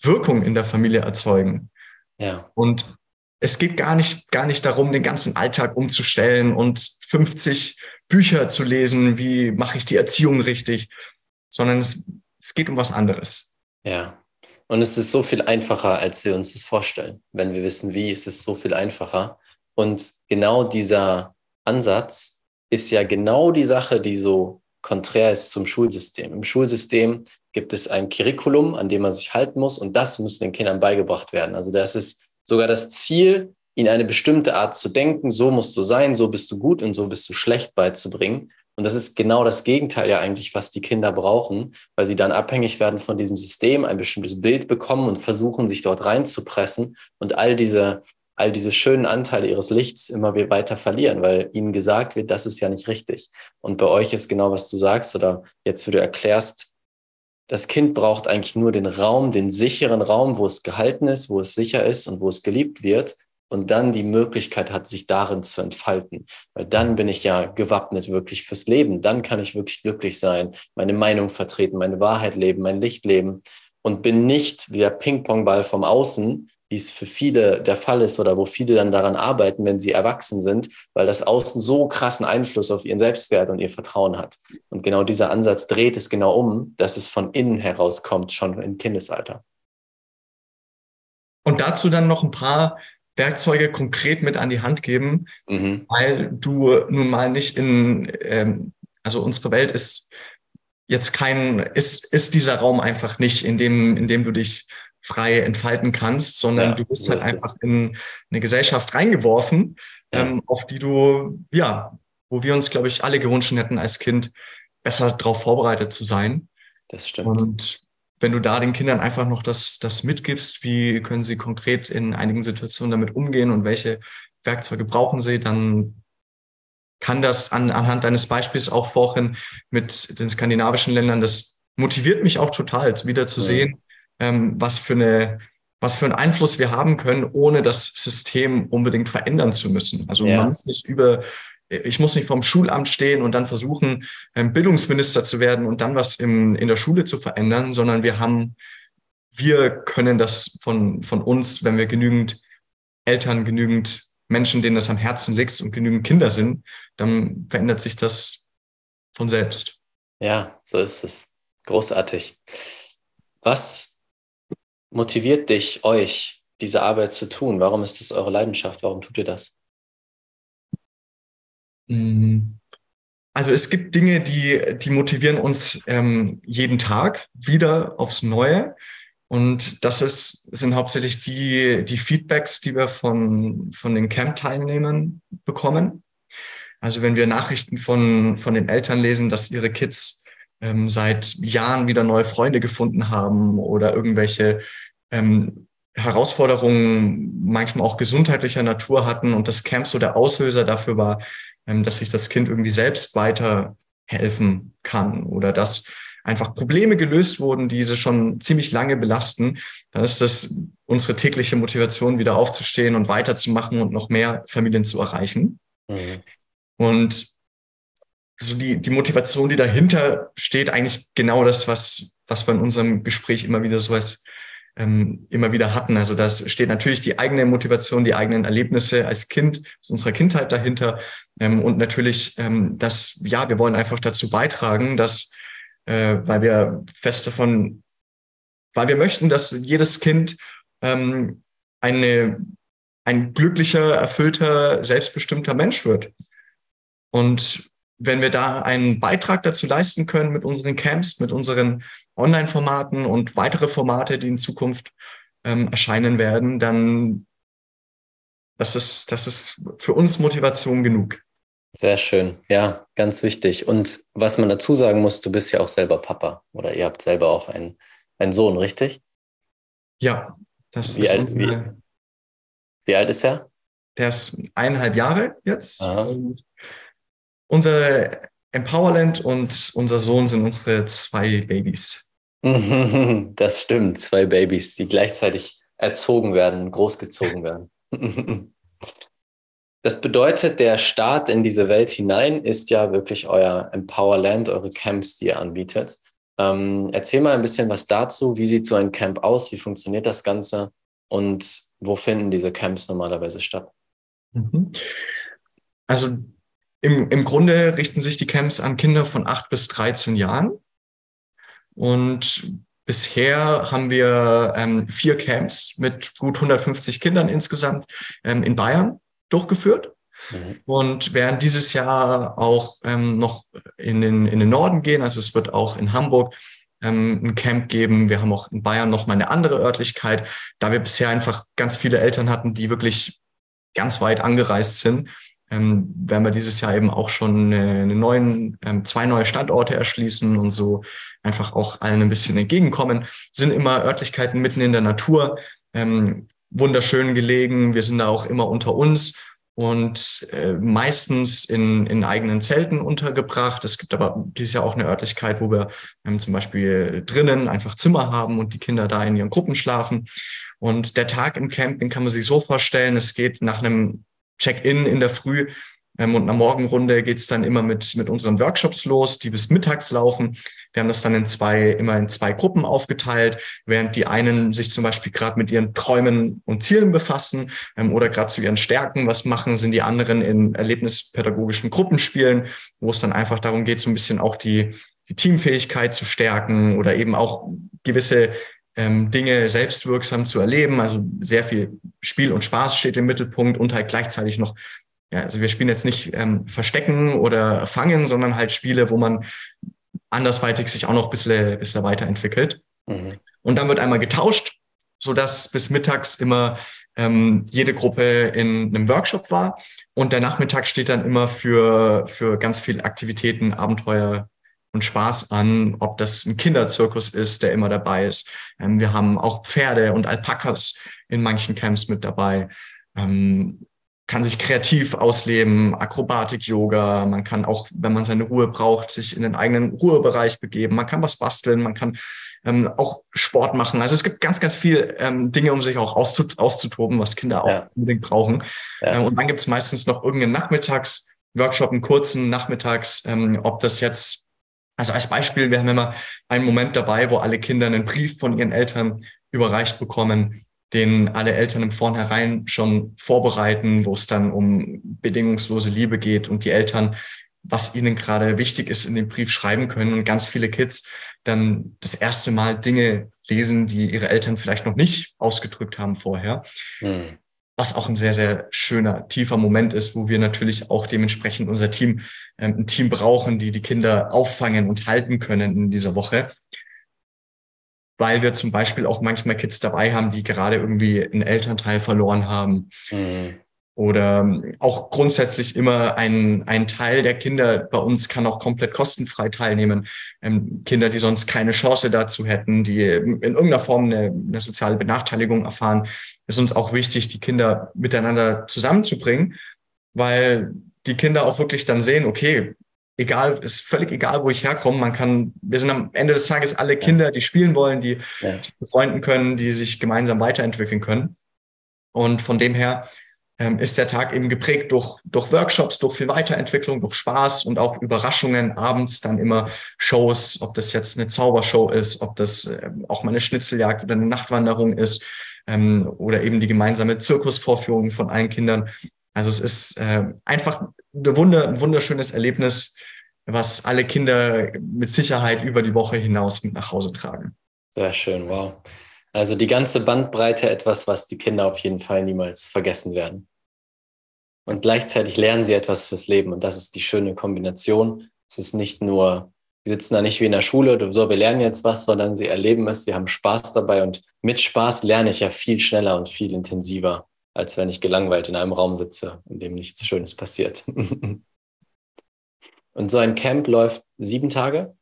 Wirkung in der Familie erzeugen. Ja. Und es geht gar nicht, gar nicht darum, den ganzen Alltag umzustellen und 50 Bücher zu lesen, wie mache ich die Erziehung richtig, sondern es, es geht um was anderes. Ja. Und es ist so viel einfacher, als wir uns das vorstellen. Wenn wir wissen, wie, ist es so viel einfacher. Und genau dieser Ansatz ist ja genau die Sache, die so konträr ist zum Schulsystem. Im Schulsystem gibt es ein Curriculum, an dem man sich halten muss und das muss den Kindern beigebracht werden. Also das ist sogar das Ziel, ihnen eine bestimmte Art zu denken, so musst du sein, so bist du gut und so bist du schlecht beizubringen. Und das ist genau das Gegenteil ja eigentlich, was die Kinder brauchen, weil sie dann abhängig werden von diesem System, ein bestimmtes Bild bekommen und versuchen, sich dort reinzupressen und all diese, all diese schönen Anteile ihres Lichts immer weiter verlieren, weil ihnen gesagt wird, das ist ja nicht richtig. Und bei euch ist genau, was du sagst oder jetzt, wie du erklärst, das Kind braucht eigentlich nur den Raum, den sicheren Raum, wo es gehalten ist, wo es sicher ist und wo es geliebt wird und dann die Möglichkeit hat, sich darin zu entfalten. Weil dann bin ich ja gewappnet wirklich fürs Leben. Dann kann ich wirklich glücklich sein, meine Meinung vertreten, meine Wahrheit leben, mein Licht leben und bin nicht wie der Ping-Pong-Ball vom Außen, wie es für viele der Fall ist oder wo viele dann daran arbeiten, wenn sie erwachsen sind, weil das Außen so krassen Einfluss auf ihren Selbstwert und ihr Vertrauen hat. Und genau dieser Ansatz dreht es genau um, dass es von innen herauskommt, schon im Kindesalter. Und dazu dann noch ein paar Werkzeuge konkret mit an die Hand geben, mhm. weil du nun mal nicht in, ähm, also unsere Welt ist jetzt kein, ist, ist dieser Raum einfach nicht, in dem, in dem du dich frei entfalten kannst, sondern ja, du bist halt einfach es. in eine Gesellschaft reingeworfen, ja. ähm, auf die du, ja, wo wir uns, glaube ich, alle gewünscht hätten als Kind, besser darauf vorbereitet zu sein. Das stimmt. Und wenn du da den Kindern einfach noch das, das mitgibst, wie können sie konkret in einigen Situationen damit umgehen und welche Werkzeuge brauchen sie, dann kann das an, anhand deines Beispiels auch vorhin mit den skandinavischen Ländern, das motiviert mich auch total, wieder zu ja. sehen, ähm, was für eine was für einen Einfluss wir haben können, ohne das System unbedingt verändern zu müssen. Also ja. man muss nicht über ich muss nicht vom Schulamt stehen und dann versuchen, ähm, Bildungsminister zu werden und dann was im, in der Schule zu verändern, sondern wir haben, wir können das von, von uns, wenn wir genügend Eltern, genügend Menschen, denen das am Herzen liegt und genügend Kinder sind, dann verändert sich das von selbst. Ja, so ist es. Großartig. Was motiviert dich, euch, diese Arbeit zu tun? Warum ist das eure Leidenschaft? Warum tut ihr das? Mhm. Also es gibt Dinge, die, die motivieren uns ähm, jeden Tag wieder aufs Neue. Und das ist, sind hauptsächlich die, die Feedbacks, die wir von, von den Camp-Teilnehmern bekommen. Also wenn wir Nachrichten von, von den Eltern lesen, dass ihre Kids ähm, seit Jahren wieder neue Freunde gefunden haben oder irgendwelche ähm, Herausforderungen manchmal auch gesundheitlicher Natur hatten und das Camp so der Auslöser dafür war, dass sich das Kind irgendwie selbst weiterhelfen kann oder dass einfach Probleme gelöst wurden, die sie schon ziemlich lange belasten, dann ist das unsere tägliche Motivation, wieder aufzustehen und weiterzumachen und noch mehr Familien zu erreichen. Mhm. Und so die, die Motivation, die dahinter steht, eigentlich genau das, was, was wir in unserem Gespräch immer wieder so als ähm, immer wieder hatten. Also das steht natürlich die eigene Motivation, die eigenen Erlebnisse als Kind, aus unserer Kindheit dahinter. Ähm, und natürlich, ähm, dass, ja, wir wollen einfach dazu beitragen, dass, äh, weil wir fest davon, weil wir möchten, dass jedes Kind ähm, eine, ein glücklicher, erfüllter, selbstbestimmter Mensch wird. Und wenn wir da einen Beitrag dazu leisten können mit unseren Camps, mit unseren Online-Formaten und weitere Formate, die in Zukunft ähm, erscheinen werden, dann das ist, das ist für uns Motivation genug. Sehr schön, ja, ganz wichtig. Und was man dazu sagen muss, du bist ja auch selber Papa oder ihr habt selber auch einen, einen Sohn, richtig? Ja, das wie ist alt, unsere, wie, wie, alt ist er? Der ist eineinhalb Jahre jetzt. unser Empowerland und unser Sohn sind unsere zwei Babys. <laughs> Das stimmt, zwei Babys, die gleichzeitig erzogen werden, großgezogen werden. <laughs> Das bedeutet, der Start in diese Welt hinein ist ja wirklich euer Empowerland, eure Camps, die ihr anbietet. Ähm, erzähl mal ein bisschen was dazu. Wie sieht so ein Camp aus? Wie funktioniert das Ganze? Und wo finden diese Camps normalerweise statt? Mhm. Also im, im Grunde richten sich die Camps an Kinder von 8 bis 13 Jahren. Und bisher haben wir ähm, vier Camps mit gut 150 Kindern insgesamt ähm, in Bayern durchgeführt. Mhm. Und werden dieses Jahr auch ähm, noch in den, in den Norden gehen. Also es wird auch in Hamburg ähm, ein Camp geben. Wir haben auch in Bayern noch mal eine andere Örtlichkeit, da wir bisher einfach ganz viele Eltern hatten, die wirklich ganz weit angereist sind. Ähm, werden wir dieses Jahr eben auch schon eine, eine neuen, ähm, zwei neue Standorte erschließen und so einfach auch allen ein bisschen entgegenkommen. Sind immer Örtlichkeiten mitten in der Natur, ähm, wunderschön gelegen. Wir sind da auch immer unter uns und äh, meistens in, in eigenen Zelten untergebracht. Es gibt aber dieses Jahr auch eine Örtlichkeit, wo wir ähm, zum Beispiel drinnen einfach Zimmer haben und die Kinder da in ihren Gruppen schlafen. Und der Tag im Camping kann man sich so vorstellen, es geht nach einem Check-in in der Früh ähm, und in der Morgenrunde geht's dann immer mit, mit unseren Workshops los, die bis mittags laufen. Wir haben das dann in zwei, immer in zwei Gruppen aufgeteilt, während die einen sich zum Beispiel gerade mit ihren Träumen und Zielen befassen ähm, oder gerade zu ihren Stärken was machen, sind die anderen in erlebnispädagogischen Gruppenspielen, wo es dann einfach darum geht, so ein bisschen auch die, die Teamfähigkeit zu stärken oder eben auch gewisse ähm, Dinge selbstwirksam zu erleben. Also sehr viel Spiel und Spaß steht im Mittelpunkt und halt gleichzeitig noch ja, also wir spielen jetzt nicht ähm, Verstecken oder Fangen, sondern halt Spiele, wo man andersweitig sich auch noch ein bisschen, bisschen weiterentwickelt. Mhm. Und dann wird einmal getauscht, so dass bis mittags immer ähm, jede Gruppe in einem Workshop war. Und der Nachmittag steht dann immer für, für ganz viele Aktivitäten, Abenteuer und Spaß an, ob das ein Kinderzirkus ist, der immer dabei ist. Ähm, wir haben auch Pferde und Alpakas in manchen Camps mit dabei. Ähm, kann sich kreativ ausleben, Akrobatik, Yoga. Man kann auch, wenn man seine Ruhe braucht, sich in den eigenen Ruhebereich begeben. Man kann was basteln, man kann ähm, auch Sport machen. Also es gibt ganz, ganz viel ähm, Dinge, um sich auch auszut auszutoben, was Kinder auch ja. unbedingt brauchen. Ja. Ähm, und dann gibt es meistens noch irgendeinen Nachmittagsworkshop, einen kurzen Nachmittags, ähm, ob das jetzt, also als Beispiel, wir haben immer einen Moment dabei, wo alle Kinder einen Brief von ihren Eltern überreicht bekommen den alle Eltern im Vornherein schon vorbereiten, wo es dann um bedingungslose Liebe geht und die Eltern, was ihnen gerade wichtig ist, in den Brief schreiben können und ganz viele Kids dann das erste Mal Dinge lesen, die ihre Eltern vielleicht noch nicht ausgedrückt haben vorher. Mhm. Was auch ein sehr, sehr schöner, tiefer Moment ist, wo wir natürlich auch dementsprechend unser Team, ähm, ein Team brauchen, die die Kinder auffangen und halten können in dieser Woche weil wir zum Beispiel auch manchmal Kids dabei haben, die gerade irgendwie einen Elternteil verloren haben. Mhm. Oder ähm, auch grundsätzlich immer ein, ein Teil der Kinder bei uns kann auch komplett kostenfrei teilnehmen. Ähm, Kinder, die sonst keine Chance dazu hätten, die in irgendeiner Form eine, eine soziale Benachteiligung erfahren, ist uns auch wichtig, die Kinder miteinander zusammenzubringen, weil die Kinder auch wirklich dann sehen, okay, egal, ist völlig egal, wo ich herkomme. Man kann, wir sind am Ende des Tages alle Kinder, die spielen wollen, die ja. sich befreunden können, die sich gemeinsam weiterentwickeln können. Und von dem her ähm, ist der Tag eben geprägt durch, durch Workshops, durch viel Weiterentwicklung, durch Spaß und auch Überraschungen. Abends dann immer Shows, ob das jetzt eine Zaubershow ist, ob das äh, auch mal eine Schnitzeljagd oder eine Nachtwanderung ist ähm, oder eben die gemeinsame Zirkusvorführung von allen Kindern. Also es ist äh, einfach eine Wunder, ein wunderschönes Erlebnis, was alle Kinder mit Sicherheit über die Woche hinaus mit nach Hause tragen. Sehr schön, wow. Also die ganze Bandbreite etwas, was die Kinder auf jeden Fall niemals vergessen werden. Und gleichzeitig lernen sie etwas fürs Leben. Und das ist die schöne Kombination. Es ist nicht nur, sie sitzen da nicht wie in der Schule, so, wir lernen jetzt was, sondern sie erleben es, sie haben Spaß dabei. Und mit Spaß lerne ich ja viel schneller und viel intensiver als wenn ich gelangweilt in einem Raum sitze, in dem nichts Schönes passiert. <laughs> Und so ein Camp läuft sieben Tage?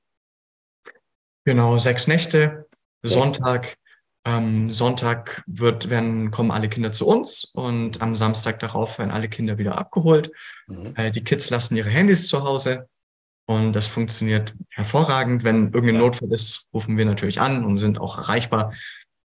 Genau, sechs Nächte. Sonntag, ähm, Sonntag wird, werden, kommen alle Kinder zu uns und am Samstag darauf werden alle Kinder wieder abgeholt. Mhm. Äh, die Kids lassen ihre Handys zu Hause und das funktioniert hervorragend. Wenn irgendein ja. Notfall ist, rufen wir natürlich an und sind auch erreichbar.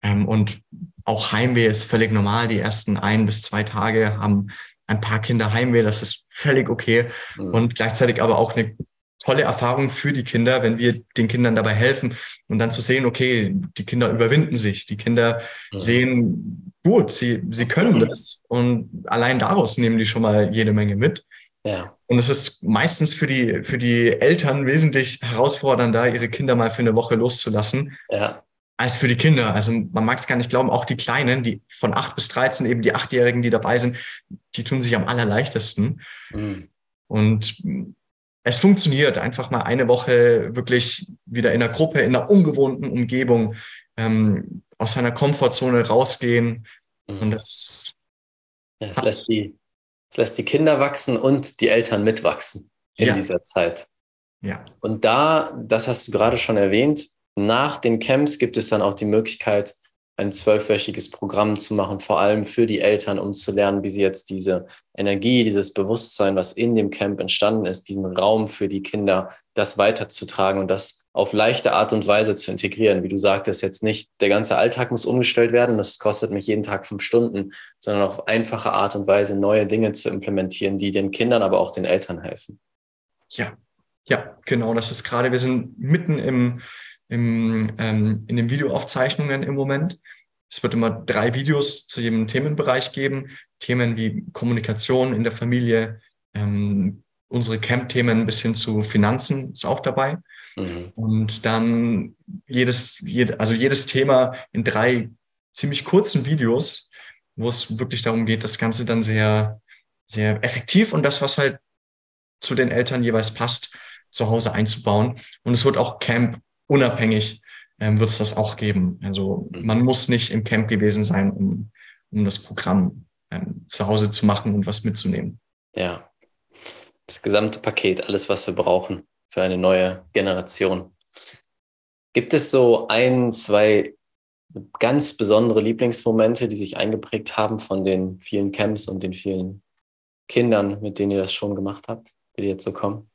Ähm, und auch Heimweh ist völlig normal. Die ersten ein bis zwei Tage haben ein paar Kinder Heimweh. Das ist völlig okay. Mhm. Und gleichzeitig aber auch eine tolle Erfahrung für die Kinder, wenn wir den Kindern dabei helfen und dann zu sehen, okay, die Kinder überwinden sich, die Kinder mhm. sehen, gut, sie, sie können mhm. das und allein daraus nehmen die schon mal jede Menge mit. Ja. Und es ist meistens für die, für die Eltern wesentlich herausfordernder, ihre Kinder mal für eine Woche loszulassen. Ja. Als für die Kinder. Also man mag es gar nicht glauben, auch die Kleinen, die von acht bis 13, eben die Achtjährigen, die dabei sind, die tun sich am allerleichtesten. Mhm. Und es funktioniert, einfach mal eine Woche wirklich wieder in der Gruppe, in einer ungewohnten Umgebung, ähm, aus seiner Komfortzone rausgehen. Mhm. Und das, ja, es lässt die es lässt die Kinder wachsen und die Eltern mitwachsen in ja. dieser Zeit. Ja. Und da, das hast du gerade schon erwähnt, nach den Camps gibt es dann auch die Möglichkeit, ein zwölfwöchiges Programm zu machen, vor allem für die Eltern, um zu lernen, wie sie jetzt diese Energie, dieses Bewusstsein, was in dem Camp entstanden ist, diesen Raum für die Kinder, das weiterzutragen und das auf leichte Art und Weise zu integrieren. Wie du sagtest, jetzt nicht der ganze Alltag muss umgestellt werden, das kostet mich jeden Tag fünf Stunden, sondern auf einfache Art und Weise neue Dinge zu implementieren, die den Kindern, aber auch den Eltern helfen. Ja, ja, genau, das ist gerade, wir sind mitten im, im, ähm, in den Videoaufzeichnungen im Moment. Es wird immer drei Videos zu jedem Themenbereich geben. Themen wie Kommunikation in der Familie, ähm, unsere Camp-Themen bis hin zu Finanzen ist auch dabei. Mhm. Und dann jedes, jed, also jedes Thema in drei ziemlich kurzen Videos, wo es wirklich darum geht, das Ganze dann sehr, sehr effektiv und das, was halt zu den Eltern jeweils passt, zu Hause einzubauen. Und es wird auch Camp unabhängig ähm, wird es das auch geben. Also mhm. man muss nicht im Camp gewesen sein, um, um das Programm ähm, zu Hause zu machen und was mitzunehmen. Ja, das gesamte Paket, alles, was wir brauchen für eine neue Generation. Gibt es so ein, zwei ganz besondere Lieblingsmomente, die sich eingeprägt haben von den vielen Camps und den vielen Kindern, mit denen ihr das schon gemacht habt, die jetzt so kommen?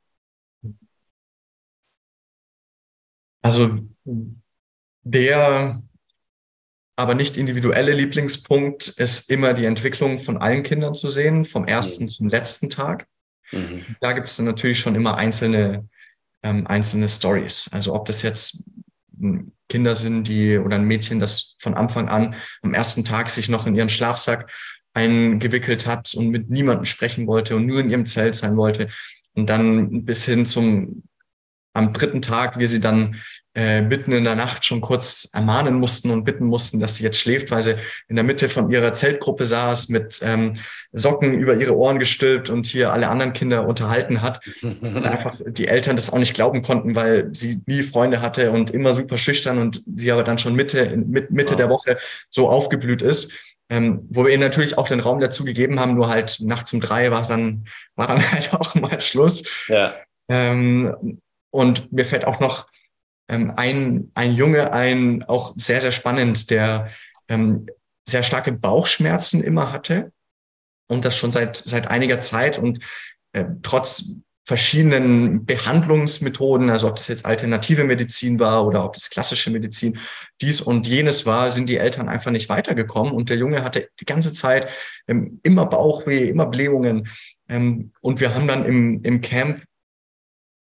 Also der aber nicht individuelle Lieblingspunkt ist immer die Entwicklung von allen Kindern zu sehen, vom ersten mhm. zum letzten Tag. Mhm. Da gibt es dann natürlich schon immer einzelne, ähm, einzelne Stories. Also ob das jetzt Kinder sind, die oder ein Mädchen, das von Anfang an am ersten Tag sich noch in ihren Schlafsack eingewickelt hat und mit niemandem sprechen wollte und nur in ihrem Zelt sein wollte. Und dann bis hin zum am dritten Tag wir sie dann äh, mitten in der Nacht schon kurz ermahnen mussten und bitten mussten, dass sie jetzt schläft, weil sie in der Mitte von ihrer Zeltgruppe saß, mit ähm, Socken über ihre Ohren gestülpt und hier alle anderen Kinder unterhalten hat. Und <laughs> einfach die Eltern das auch nicht glauben konnten, weil sie nie Freunde hatte und immer super schüchtern und sie aber dann schon Mitte, mit, Mitte wow. der Woche so aufgeblüht ist. Ähm, wo wir ihnen natürlich auch den Raum dazu gegeben haben, nur halt nachts um drei war dann, war dann <laughs> halt auch mal Schluss. Ja. Ähm, und mir fällt auch noch ähm, ein, ein Junge ein, auch sehr, sehr spannend, der ähm, sehr starke Bauchschmerzen immer hatte und das schon seit, seit einiger Zeit und äh, trotz verschiedenen Behandlungsmethoden, also ob das jetzt alternative Medizin war oder ob das klassische Medizin, dies und jenes war, sind die Eltern einfach nicht weitergekommen. Und der Junge hatte die ganze Zeit ähm, immer Bauchweh, immer Blähungen. Ähm, und wir haben dann im, im Camp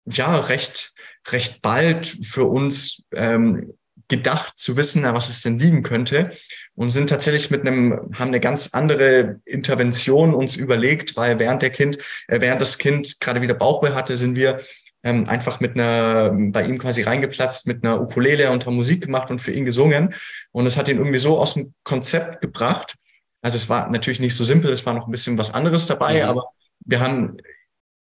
ja recht, recht bald für uns ähm, gedacht zu wissen, was es denn liegen könnte und sind tatsächlich mit einem, haben eine ganz andere Intervention uns überlegt, weil während der Kind, äh, während das Kind gerade wieder Bauchweh hatte, sind wir ähm, einfach mit einer, bei ihm quasi reingeplatzt mit einer Ukulele und haben Musik gemacht und für ihn gesungen. Und es hat ihn irgendwie so aus dem Konzept gebracht. Also es war natürlich nicht so simpel, es war noch ein bisschen was anderes dabei, mhm. aber wir haben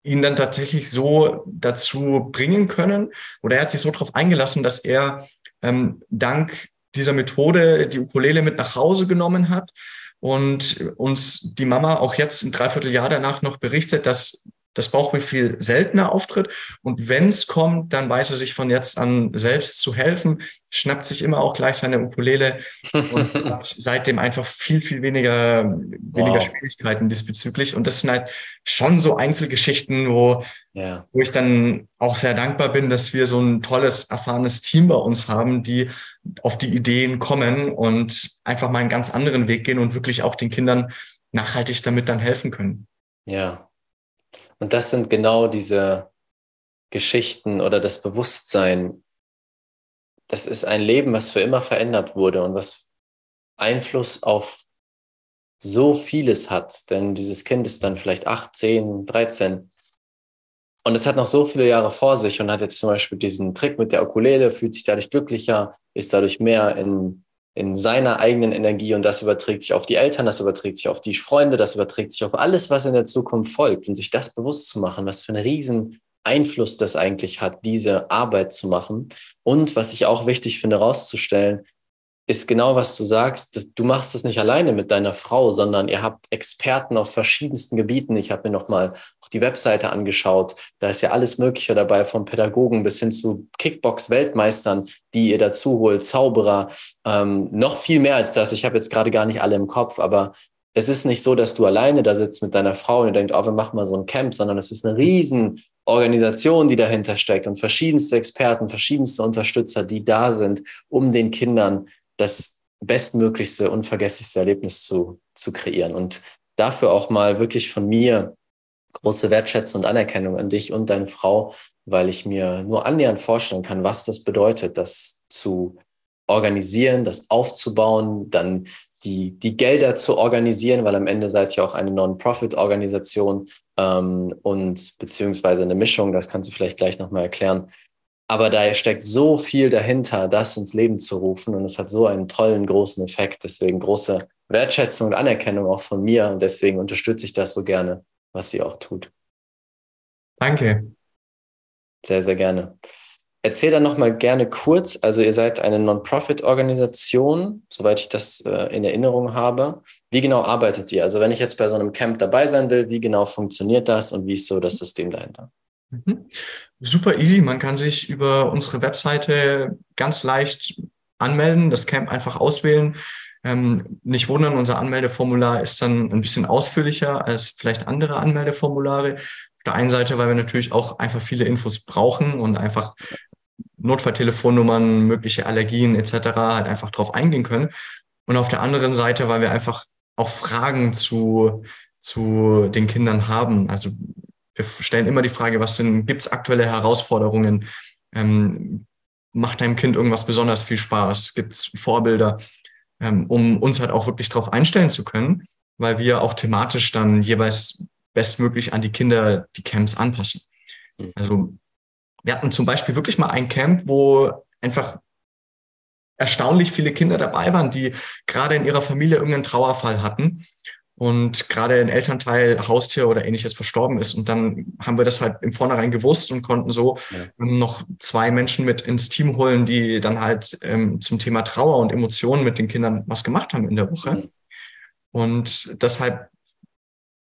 ihn dann tatsächlich so dazu bringen können. Oder er hat sich so darauf eingelassen, dass er ähm, dank dieser Methode die Ukulele mit nach Hause genommen hat und uns die Mama auch jetzt ein Dreivierteljahr danach noch berichtet, dass das Bauchweh viel seltener auftritt. Und wenn es kommt, dann weiß er sich von jetzt an selbst zu helfen, schnappt sich immer auch gleich seine Ukulele und <laughs> hat seitdem einfach viel, viel weniger, weniger wow. Schwierigkeiten diesbezüglich. Und das sind halt schon so Einzelgeschichten, wo, ja. wo ich dann auch sehr dankbar bin, dass wir so ein tolles, erfahrenes Team bei uns haben, die auf die Ideen kommen und einfach mal einen ganz anderen Weg gehen und wirklich auch den Kindern nachhaltig damit dann helfen können. Ja, und das sind genau diese Geschichten oder das Bewusstsein. Das ist ein Leben, was für immer verändert wurde und was Einfluss auf so vieles hat, denn dieses Kind ist dann vielleicht 8, 10, 13 und es hat noch so viele Jahre vor sich und hat jetzt zum Beispiel diesen Trick mit der Ukulele, fühlt sich dadurch glücklicher, ist dadurch mehr in, in seiner eigenen Energie und das überträgt sich auf die Eltern, das überträgt sich auf die Freunde, das überträgt sich auf alles, was in der Zukunft folgt und sich das bewusst zu machen, was für einen riesen Einfluss das eigentlich hat, diese Arbeit zu machen. Und was ich auch wichtig finde, rauszustellen, ist genau, was du sagst. Du machst das nicht alleine mit deiner Frau, sondern ihr habt Experten auf verschiedensten Gebieten. Ich habe mir nochmal auch die Webseite angeschaut. Da ist ja alles Mögliche dabei, von Pädagogen bis hin zu Kickbox-Weltmeistern, die ihr dazu holt, Zauberer, ähm, noch viel mehr als das. Ich habe jetzt gerade gar nicht alle im Kopf, aber es ist nicht so, dass du alleine da sitzt mit deiner Frau und ihr denkt, oh, wir machen mal so ein Camp, sondern es ist eine riesen Organisation, die dahinter steckt und verschiedenste Experten, verschiedenste Unterstützer, die da sind, um den Kindern das bestmöglichste, unvergesslichste Erlebnis zu, zu kreieren. Und dafür auch mal wirklich von mir große Wertschätzung und Anerkennung an dich und deine Frau, weil ich mir nur annähernd vorstellen kann, was das bedeutet, das zu organisieren, das aufzubauen, dann die, die Gelder zu organisieren, weil am Ende seid ihr auch eine Non-Profit-Organisation ähm, und beziehungsweise eine Mischung, das kannst du vielleicht gleich nochmal erklären, aber da steckt so viel dahinter, das ins Leben zu rufen. Und es hat so einen tollen, großen Effekt. Deswegen große Wertschätzung und Anerkennung auch von mir. Und deswegen unterstütze ich das so gerne, was sie auch tut. Danke. Sehr, sehr gerne. Erzähl dann nochmal gerne kurz. Also, ihr seid eine Non-Profit-Organisation, soweit ich das äh, in Erinnerung habe. Wie genau arbeitet ihr? Also, wenn ich jetzt bei so einem Camp dabei sein will, wie genau funktioniert das und wie ist so das System dahinter? Mhm. Super easy. Man kann sich über unsere Webseite ganz leicht anmelden, das Camp einfach auswählen. Ähm, nicht wundern, unser Anmeldeformular ist dann ein bisschen ausführlicher als vielleicht andere Anmeldeformulare. Auf der einen Seite, weil wir natürlich auch einfach viele Infos brauchen und einfach Notfalltelefonnummern, mögliche Allergien etc. halt einfach drauf eingehen können. Und auf der anderen Seite, weil wir einfach auch Fragen zu, zu den Kindern haben. Also wir stellen immer die Frage, was sind, gibt es aktuelle Herausforderungen? Ähm, macht deinem Kind irgendwas besonders viel Spaß? Gibt es Vorbilder, ähm, um uns halt auch wirklich darauf einstellen zu können, weil wir auch thematisch dann jeweils bestmöglich an die Kinder die Camps anpassen. Mhm. Also wir hatten zum Beispiel wirklich mal ein Camp, wo einfach erstaunlich viele Kinder dabei waren, die gerade in ihrer Familie irgendeinen Trauerfall hatten und gerade ein Elternteil Haustier oder ähnliches verstorben ist. Und dann haben wir das halt im Vornherein gewusst und konnten so ja. Ähm, noch zwei Menschen mit ins Team holen, die dann halt ähm, zum Thema Trauer und Emotionen mit den Kindern was gemacht haben in der Woche. Mhm. Und deshalb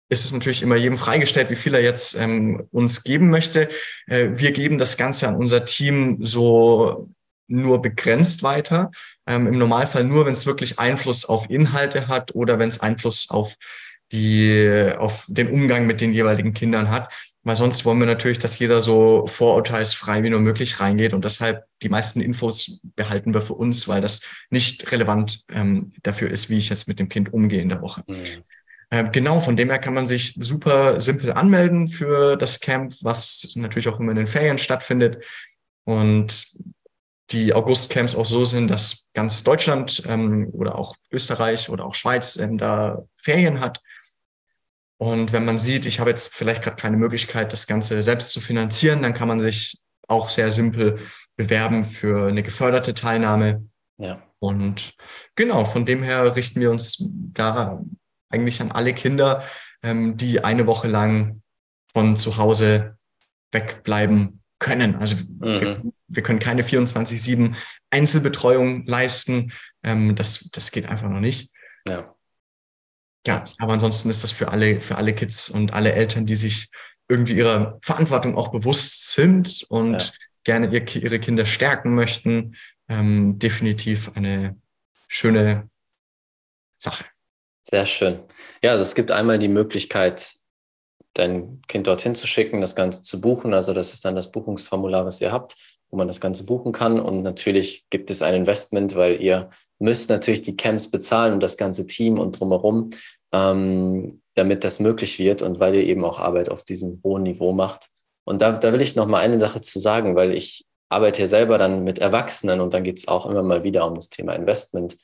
ist es natürlich immer jedem freigestellt, wie viel er jetzt ähm, uns geben möchte. Äh, wir geben das Ganze an unser Team so nur begrenzt weiter. Ähm, Im Normalfall nur, wenn es wirklich Einfluss auf Inhalte hat oder wenn es Einfluss auf die, auf den Umgang mit den jeweiligen Kindern hat. Weil sonst wollen wir natürlich, dass jeder so vorurteilsfrei wie nur möglich reingeht. Und deshalb die meisten Infos behalten wir für uns, weil das nicht relevant ähm, dafür ist, wie ich jetzt mit dem Kind umgehe in der Woche. Mhm. Äh, genau, von dem her kann man sich super simpel anmelden für das Camp, was natürlich auch immer in den Ferien stattfindet. Und die August-Camps auch so sind, dass ganz Deutschland ähm, oder auch Österreich oder auch Schweiz ähm, da Ferien hat. Und wenn man sieht, ich habe jetzt vielleicht gerade keine Möglichkeit, das Ganze selbst zu finanzieren, dann kann man sich auch sehr simpel bewerben für eine geförderte Teilnahme. Ja. Und genau, von dem her richten wir uns da eigentlich an alle Kinder, ähm, die eine Woche lang von zu Hause wegbleiben können. Also mhm. wir, können keine 24-7 Einzelbetreuung leisten. Ähm, das, das geht einfach noch nicht. Ja. Ja, aber ansonsten ist das für alle, für alle Kids und alle Eltern, die sich irgendwie ihrer Verantwortung auch bewusst sind und ja. gerne ihr, ihre Kinder stärken möchten, ähm, definitiv eine schöne Sache. Sehr schön. Ja, also es gibt einmal die Möglichkeit, dein Kind dorthin zu schicken, das Ganze zu buchen. Also das ist dann das Buchungsformular, was ihr habt, wo man das Ganze buchen kann. Und natürlich gibt es ein Investment, weil ihr müsst natürlich die Camps bezahlen und das ganze Team und drumherum, ähm, damit das möglich wird und weil ihr eben auch Arbeit auf diesem hohen Niveau macht. Und da, da will ich noch mal eine Sache zu sagen, weil ich arbeite ja selber dann mit Erwachsenen und dann geht es auch immer mal wieder um das Thema Investment.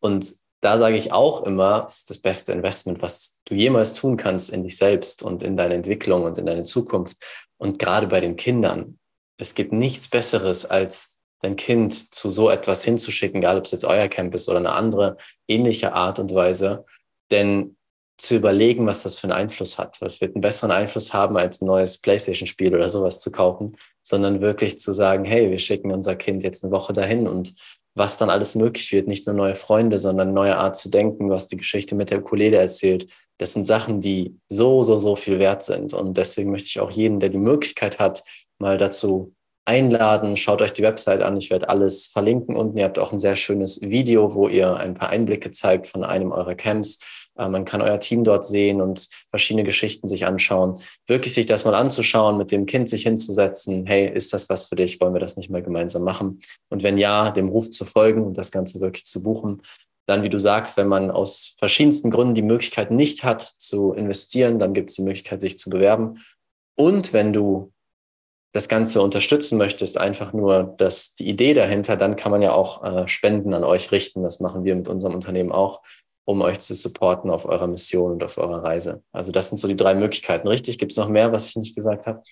Und da sage ich auch immer, es ist das beste Investment, was du jemals tun kannst in dich selbst und in deine Entwicklung und in deine Zukunft. Und gerade bei den Kindern, es gibt nichts Besseres, als dein Kind zu so etwas hinzuschicken, egal ob es jetzt euer Camp ist oder eine andere ähnliche Art und Weise. Denn zu überlegen, was das für einen Einfluss hat. Das wird einen besseren Einfluss haben, als ein neues PlayStation-Spiel oder sowas zu kaufen, sondern wirklich zu sagen, hey, wir schicken unser Kind jetzt eine Woche dahin und was dann alles möglich wird, nicht nur neue Freunde, sondern neue Art zu denken. Du hast die Geschichte mit der Ukulele erzählt. Das sind Sachen, die so, so, so viel wert sind. Und deswegen möchte ich auch jeden, der die Möglichkeit hat, mal dazu einladen. Schaut euch die Website an. Ich werde alles verlinken unten. Ihr habt auch ein sehr schönes Video, wo ihr ein paar Einblicke zeigt von einem eurer Camps man kann euer Team dort sehen und verschiedene Geschichten sich anschauen. Wirklich sich das mal anzuschauen, mit dem Kind sich hinzusetzen. Hey, ist das was für dich? Wollen wir das nicht mal gemeinsam machen? Und wenn ja, dem Ruf zu folgen und das Ganze wirklich zu buchen. Dann, wie du sagst, wenn man aus verschiedensten Gründen die Möglichkeit nicht hat zu investieren, dann gibt es die Möglichkeit, sich zu bewerben. Und wenn du das Ganze unterstützen möchtest, einfach nur das, die Idee dahinter, dann kann man ja auch äh, Spenden an euch richten. Das machen wir mit unserem Unternehmen auch um euch zu supporten auf eurer Mission und auf eurer Reise. Also das sind so die drei Möglichkeiten, richtig? Gibt es noch mehr, was ich nicht gesagt habe?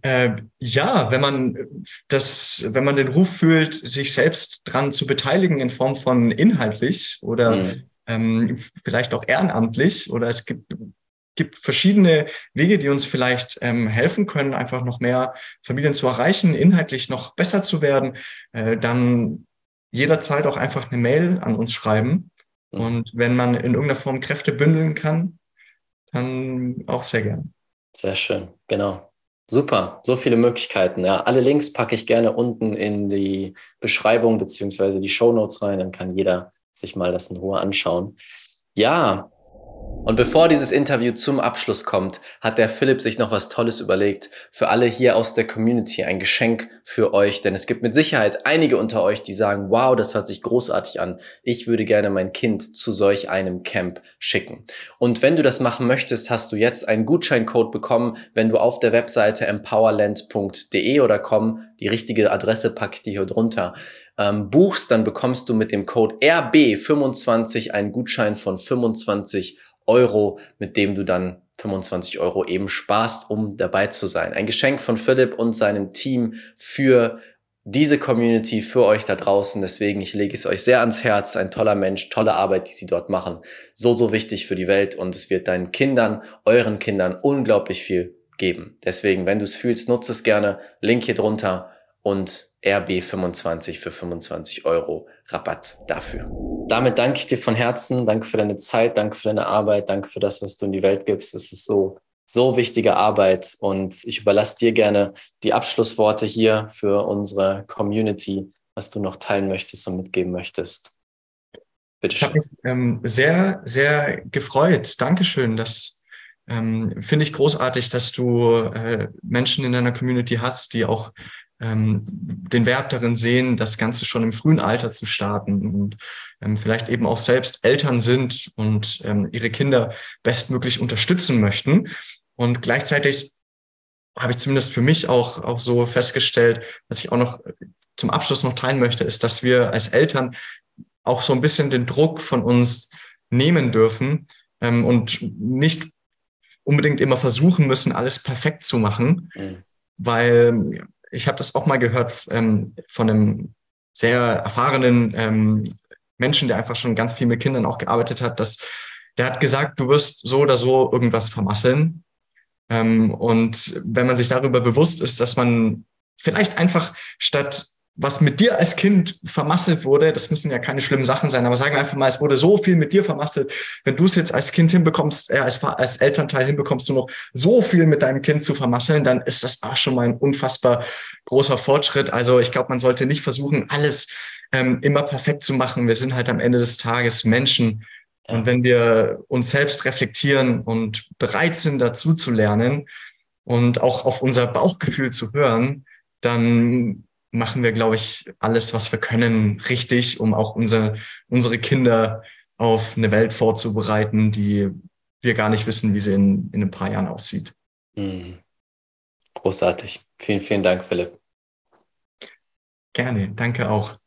Äh, ja, wenn man das, wenn man den Ruf fühlt, sich selbst dran zu beteiligen in Form von inhaltlich oder mhm. ähm, vielleicht auch ehrenamtlich oder es gibt gibt verschiedene Wege, die uns vielleicht ähm, helfen können, einfach noch mehr Familien zu erreichen, inhaltlich noch besser zu werden, äh, dann jederzeit auch einfach eine Mail an uns schreiben. Mhm. Und wenn man in irgendeiner Form Kräfte bündeln kann, dann auch sehr gern. Sehr schön, genau. Super, so viele Möglichkeiten. Ja, alle Links packe ich gerne unten in die Beschreibung beziehungsweise die Show Notes rein. Dann kann jeder sich mal das in Ruhe anschauen. Ja, und bevor dieses Interview zum Abschluss kommt, hat der Philipp sich noch was Tolles überlegt. Für alle hier aus der Community ein Geschenk für euch, denn es gibt mit Sicherheit einige unter euch, die sagen, wow, das hört sich großartig an. Ich würde gerne mein Kind zu solch einem Camp schicken. Und wenn du das machen möchtest, hast du jetzt einen Gutscheincode bekommen, wenn du auf der Webseite empowerland.de oder com, die richtige Adresse packe ich dir hier drunter, ähm, buchst, dann bekommst du mit dem Code RB25 einen Gutschein von 25 Euro, mit dem du dann 25 Euro eben sparst, um dabei zu sein. Ein Geschenk von Philipp und seinem Team für diese Community, für euch da draußen. Deswegen, ich lege es euch sehr ans Herz. Ein toller Mensch, tolle Arbeit, die sie dort machen. So, so wichtig für die Welt und es wird deinen Kindern, euren Kindern unglaublich viel geben. Deswegen, wenn du es fühlst, nutze es gerne. Link hier drunter und RB25 für 25 Euro Rabatt dafür. Damit danke ich dir von Herzen. Danke für deine Zeit, danke für deine Arbeit, danke für das, was du in die Welt gibst. Es ist so, so wichtige Arbeit und ich überlasse dir gerne die Abschlussworte hier für unsere Community, was du noch teilen möchtest und mitgeben möchtest. Bitte schön. Ich habe mich ähm, sehr, sehr gefreut. Dankeschön. Das ähm, finde ich großartig, dass du äh, Menschen in deiner Community hast, die auch ähm, den Wert darin sehen, das Ganze schon im frühen Alter zu starten und ähm, vielleicht eben auch selbst Eltern sind und ähm, ihre Kinder bestmöglich unterstützen möchten. Und gleichzeitig habe ich zumindest für mich auch, auch so festgestellt, was ich auch noch zum Abschluss noch teilen möchte, ist, dass wir als Eltern auch so ein bisschen den Druck von uns nehmen dürfen ähm, und nicht unbedingt immer versuchen müssen, alles perfekt zu machen, mhm. weil ich habe das auch mal gehört ähm, von einem sehr erfahrenen ähm, Menschen, der einfach schon ganz viel mit Kindern auch gearbeitet hat, dass der hat gesagt, du wirst so oder so irgendwas vermasseln. Ähm, und wenn man sich darüber bewusst ist, dass man vielleicht einfach statt was mit dir als Kind vermasselt wurde, das müssen ja keine schlimmen Sachen sein, aber sagen wir einfach mal, es wurde so viel mit dir vermasselt. Wenn du es jetzt als Kind hinbekommst, äh, als, als Elternteil hinbekommst, du noch so viel mit deinem Kind zu vermasseln, dann ist das auch schon mal ein unfassbar großer Fortschritt. Also ich glaube, man sollte nicht versuchen, alles ähm, immer perfekt zu machen. Wir sind halt am Ende des Tages Menschen. Und wenn wir uns selbst reflektieren und bereit sind, dazu zu lernen und auch auf unser Bauchgefühl zu hören, dann machen wir, glaube ich, alles, was wir können, richtig, um auch unsere, unsere Kinder auf eine Welt vorzubereiten, die wir gar nicht wissen, wie sie in, in ein paar Jahren aussieht. Mhm. Großartig. Vielen, vielen Dank, Philipp. Gerne, danke auch.